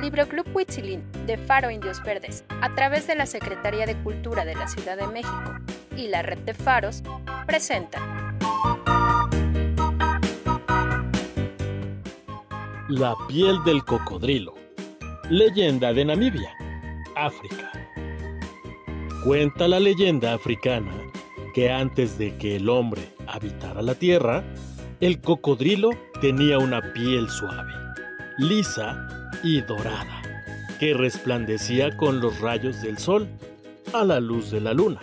Libroclub Huitzilín de Faro Indios Verdes, a través de la Secretaría de Cultura de la Ciudad de México y la Red de Faros, presenta La piel del cocodrilo. Leyenda de Namibia, África. Cuenta la leyenda africana que antes de que el hombre habitara la tierra, el cocodrilo tenía una piel suave, lisa y dorada, que resplandecía con los rayos del sol a la luz de la luna.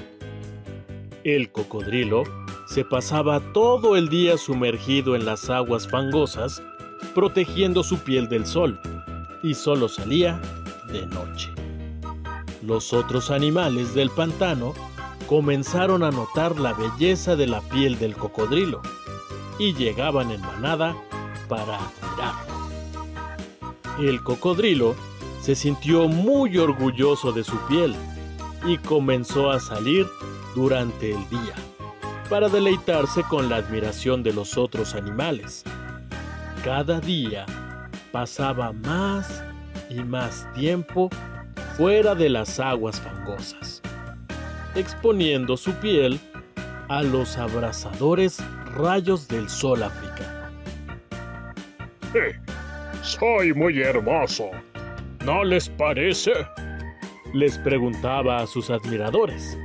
El cocodrilo se pasaba todo el día sumergido en las aguas fangosas, protegiendo su piel del sol, y solo salía de noche. Los otros animales del pantano comenzaron a notar la belleza de la piel del cocodrilo y llegaban en manada para admirarlo. El cocodrilo se sintió muy orgulloso de su piel y comenzó a salir durante el día para deleitarse con la admiración de los otros animales. Cada día pasaba más y más tiempo fuera de las aguas fangosas, exponiendo su piel a los abrasadores rayos del sol africano. soy muy hermoso. ¿No les parece? Les preguntaba a sus admiradores.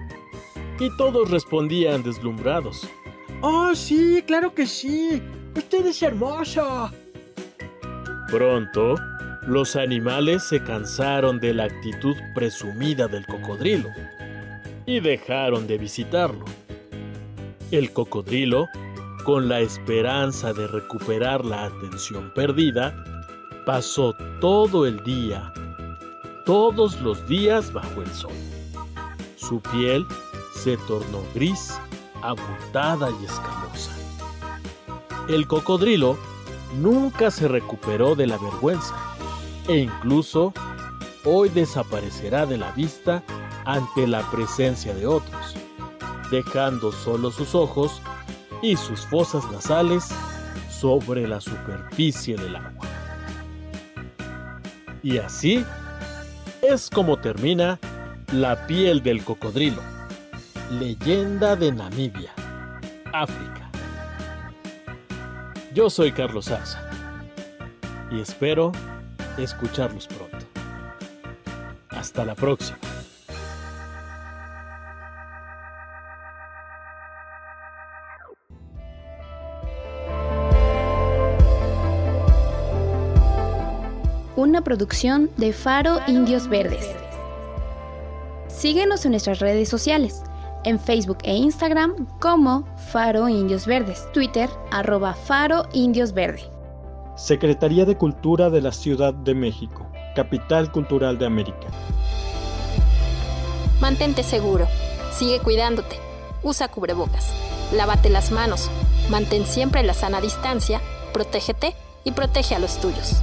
Y todos respondían deslumbrados. Oh, sí, claro que sí. Usted es hermoso. Pronto, los animales se cansaron de la actitud presumida del cocodrilo y dejaron de visitarlo. El cocodrilo, con la esperanza de recuperar la atención perdida, pasó todo el día, todos los días bajo el sol. Su piel se tornó gris, abultada y escamosa. El cocodrilo nunca se recuperó de la vergüenza e incluso hoy desaparecerá de la vista ante la presencia de otros, dejando solo sus ojos y sus fosas nasales sobre la superficie del agua. Y así es como termina La piel del cocodrilo, leyenda de Namibia, África. Yo soy Carlos Sarza y espero escucharlos pronto. Hasta la próxima. Una producción de Faro Indios Verdes. Síguenos en nuestras redes sociales, en Facebook e Instagram como Faro Indios Verdes, Twitter arroba Faro Indios Verde. Secretaría de Cultura de la Ciudad de México, Capital Cultural de América. Mantente seguro, sigue cuidándote, usa cubrebocas, lávate las manos, mantén siempre la sana distancia, protégete y protege a los tuyos.